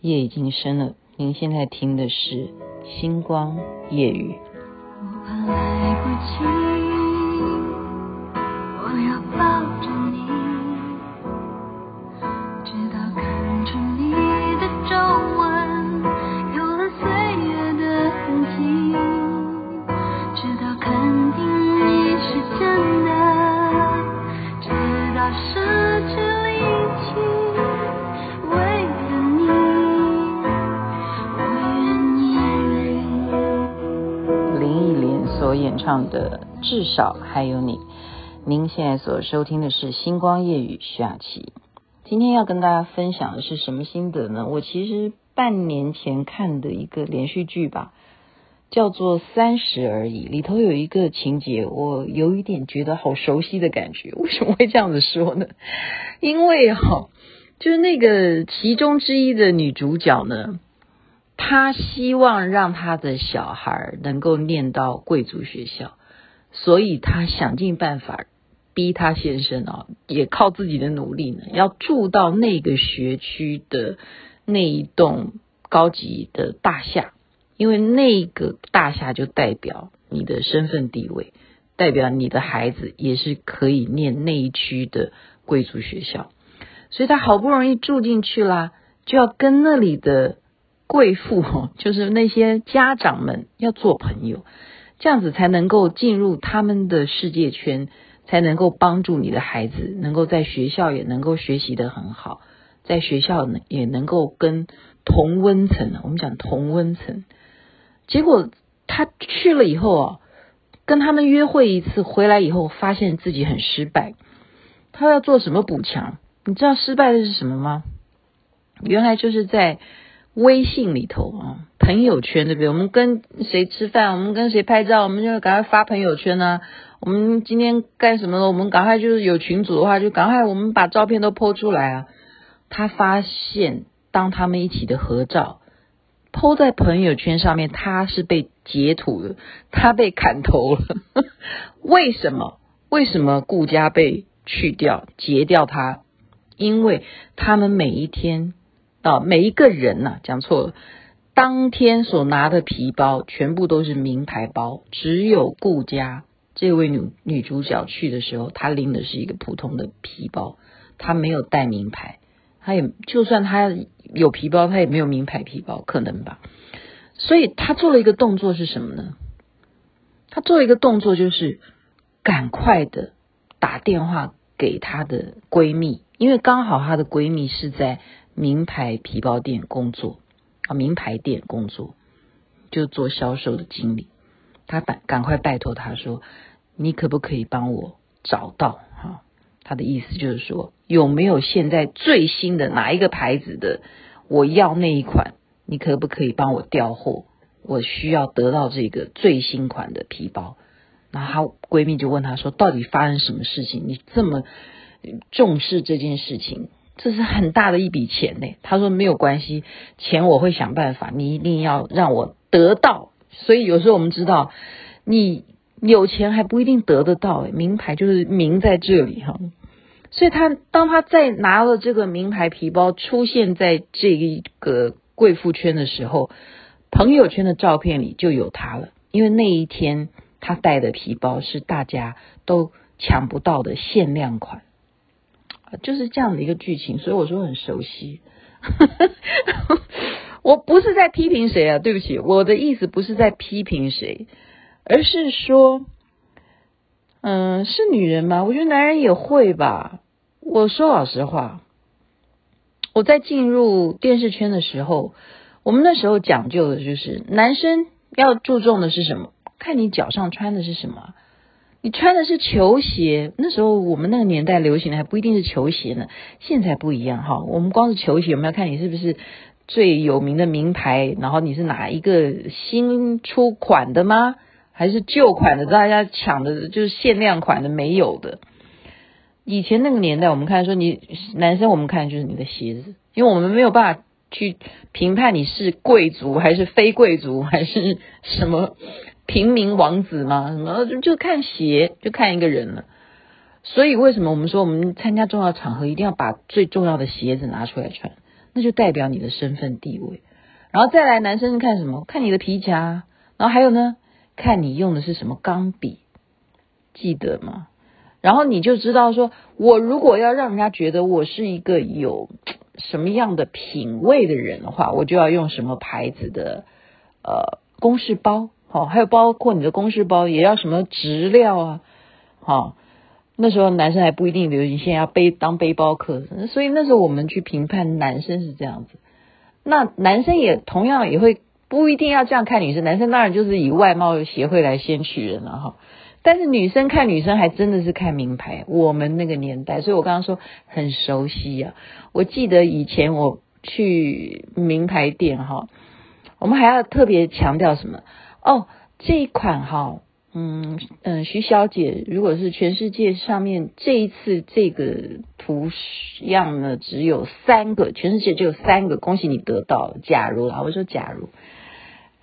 夜已经深了。您现在听的是《星光夜雨》。我怕来不及，我要抱着的《至少还有你》，您现在所收听的是《星光夜雨》徐雅琪。今天要跟大家分享的是什么心得呢？我其实半年前看的一个连续剧吧，叫做《三十而已》，里头有一个情节，我有一点觉得好熟悉的感觉。为什么会这样子说呢？因为哈、哦，就是那个其中之一的女主角呢。他希望让他的小孩能够念到贵族学校，所以他想尽办法逼他先生啊，也靠自己的努力呢，要住到那个学区的那一栋高级的大厦，因为那个大厦就代表你的身份地位，代表你的孩子也是可以念那一区的贵族学校，所以他好不容易住进去啦，就要跟那里的。贵妇就是那些家长们要做朋友，这样子才能够进入他们的世界圈，才能够帮助你的孩子能够在学校也能够学习得很好，在学校也能够跟同温层，我们讲同温层。结果他去了以后啊，跟他们约会一次，回来以后发现自己很失败。他要做什么补强？你知道失败的是什么吗？原来就是在。微信里头啊，朋友圈对不对？我们跟谁吃饭，我们跟谁拍照，我们就赶快发朋友圈啊。我们今天干什么了？我们赶快就是有群组的话，就赶快我们把照片都 po 出来啊。他发现，当他们一起的合照 po 在朋友圈上面，他是被截图的，他被砍头了。为什么？为什么顾家被去掉、截掉他？因为他们每一天。啊，每一个人呐、啊，讲错了。当天所拿的皮包全部都是名牌包，只有顾佳这位女女主角去的时候，她拎的是一个普通的皮包，她没有带名牌，她也就算她有皮包，她也没有名牌皮包，可能吧。所以她做了一个动作是什么呢？她做了一个动作就是赶快的打电话给她的闺蜜，因为刚好她的闺蜜是在。名牌皮包店工作啊，名牌店工作就做销售的经理。他赶赶快拜托他说：“你可不可以帮我找到？”哈，他的意思就是说，有没有现在最新的哪一个牌子的？我要那一款，你可不可以帮我调货？我需要得到这个最新款的皮包。然后她闺蜜就问她说：“到底发生什么事情？你这么重视这件事情？”这是很大的一笔钱呢。他说没有关系，钱我会想办法。你一定要让我得到。所以有时候我们知道，你有钱还不一定得得到。名牌就是名在这里哈。所以他当他在拿了这个名牌皮包出现在这一个贵妇圈的时候，朋友圈的照片里就有他了。因为那一天他带的皮包是大家都抢不到的限量款。就是这样的一个剧情，所以我说很熟悉。我不是在批评谁啊，对不起，我的意思不是在批评谁，而是说，嗯，是女人吗？我觉得男人也会吧。我说老实话，我在进入电视圈的时候，我们那时候讲究的就是，男生要注重的是什么？看你脚上穿的是什么。你穿的是球鞋，那时候我们那个年代流行的还不一定是球鞋呢，现在不一样哈。我们光是球鞋，我们要看你是不是最有名的名牌，然后你是哪一个新出款的吗？还是旧款的？大家抢的就是限量款的，没有的。以前那个年代，我们看说你男生，我们看就是你的鞋子，因为我们没有办法去评判你是贵族还是非贵族还是什么。平民王子吗？什么就就看鞋，就看一个人了。所以为什么我们说我们参加重要场合一定要把最重要的鞋子拿出来穿？那就代表你的身份地位。然后再来，男生是看什么？看你的皮夹，然后还有呢，看你用的是什么钢笔，记得吗？然后你就知道说，我如果要让人家觉得我是一个有什么样的品味的人的话，我就要用什么牌子的呃公事包，好，还有包括你的公事包也要什么质料啊，好，那时候男生还不一定流行，现在要背当背包客，所以那时候我们去评判男生是这样子，那男生也同样也会不一定要这样看女生，男生当然就是以外貌协会来先取人了哈。但是女生看女生还真的是看名牌，我们那个年代，所以我刚刚说很熟悉啊。我记得以前我去名牌店哈，我们还要特别强调什么？哦，这一款哈，嗯嗯，徐小姐，如果是全世界上面这一次这个图样呢，只有三个，全世界只有三个，恭喜你得到。假如啊，我说假如，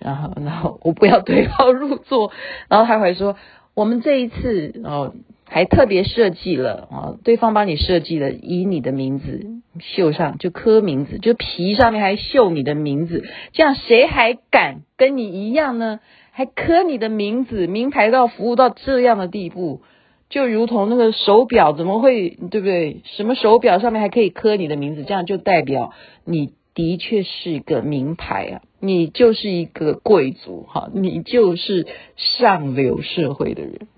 然后然后我不要对号入座，然后他会说。我们这一次哦，还特别设计了哦，对方帮你设计了，以你的名字绣上，就刻名字，就皮上面还绣你的名字，这样谁还敢跟你一样呢？还刻你的名字，名牌到服务到这样的地步，就如同那个手表，怎么会对不对？什么手表上面还可以刻你的名字？这样就代表你的确是一个名牌啊。你就是一个贵族哈，你就是上流社会的人，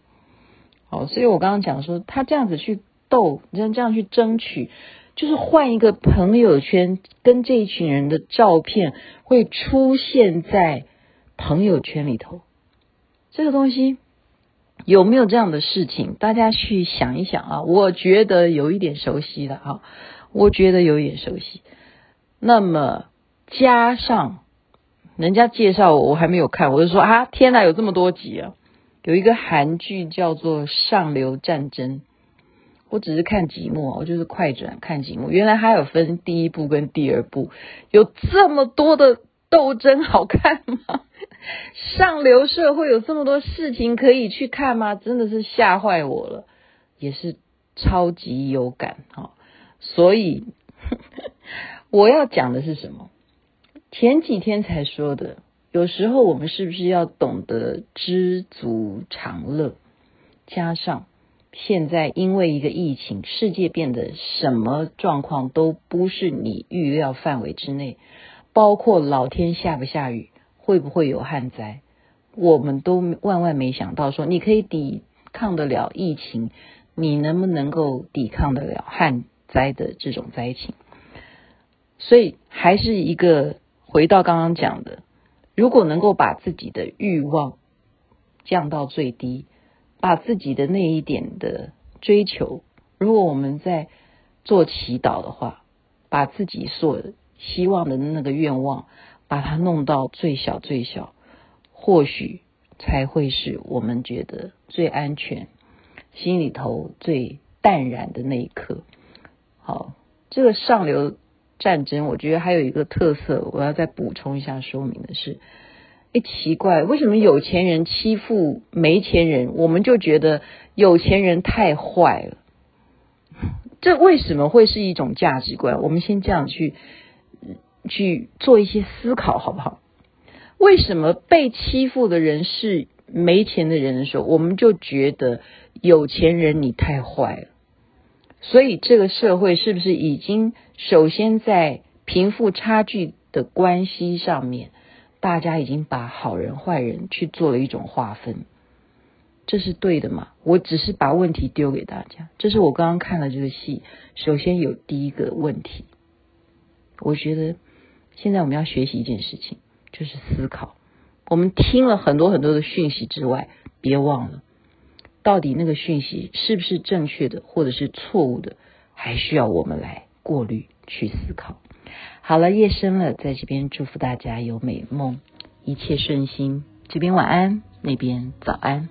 好，所以我刚刚讲说，他这样子去斗，你像这样去争取，就是换一个朋友圈，跟这一群人的照片会出现在朋友圈里头，这个东西有没有这样的事情？大家去想一想啊，我觉得有一点熟悉的哈，我觉得有一点熟悉，那么加上。人家介绍我，我还没有看，我就说啊，天哪，有这么多集啊！有一个韩剧叫做《上流战争》，我只是看几幕，我就是快转看几幕。原来还有分第一部跟第二部，有这么多的斗争，好看吗？上流社会有这么多事情可以去看吗？真的是吓坏我了，也是超级有感哈。所以 我要讲的是什么？前几天才说的，有时候我们是不是要懂得知足常乐？加上现在因为一个疫情，世界变得什么状况都不是你预料范围之内，包括老天下不下雨，会不会有旱灾，我们都万万没想到。说你可以抵抗得了疫情，你能不能够抵抗得了旱灾的这种灾情？所以还是一个。回到刚刚讲的，如果能够把自己的欲望降到最低，把自己的那一点的追求，如果我们在做祈祷的话，把自己所希望的那个愿望，把它弄到最小最小，或许才会是我们觉得最安全、心里头最淡然的那一刻。好，这个上流。战争，我觉得还有一个特色，我要再补充一下说明的是，哎，奇怪，为什么有钱人欺负没钱人，我们就觉得有钱人太坏了？这为什么会是一种价值观？我们先这样去去做一些思考，好不好？为什么被欺负的人是没钱的人的时候，我们就觉得有钱人你太坏了？所以这个社会是不是已经首先在贫富差距的关系上面，大家已经把好人坏人去做了一种划分，这是对的吗？我只是把问题丢给大家，这是我刚刚看了这个戏，首先有第一个问题，我觉得现在我们要学习一件事情，就是思考。我们听了很多很多的讯息之外，别忘了。到底那个讯息是不是正确的，或者是错误的，还需要我们来过滤去思考。好了，夜深了，在这边祝福大家有美梦，一切顺心。这边晚安，那边早安。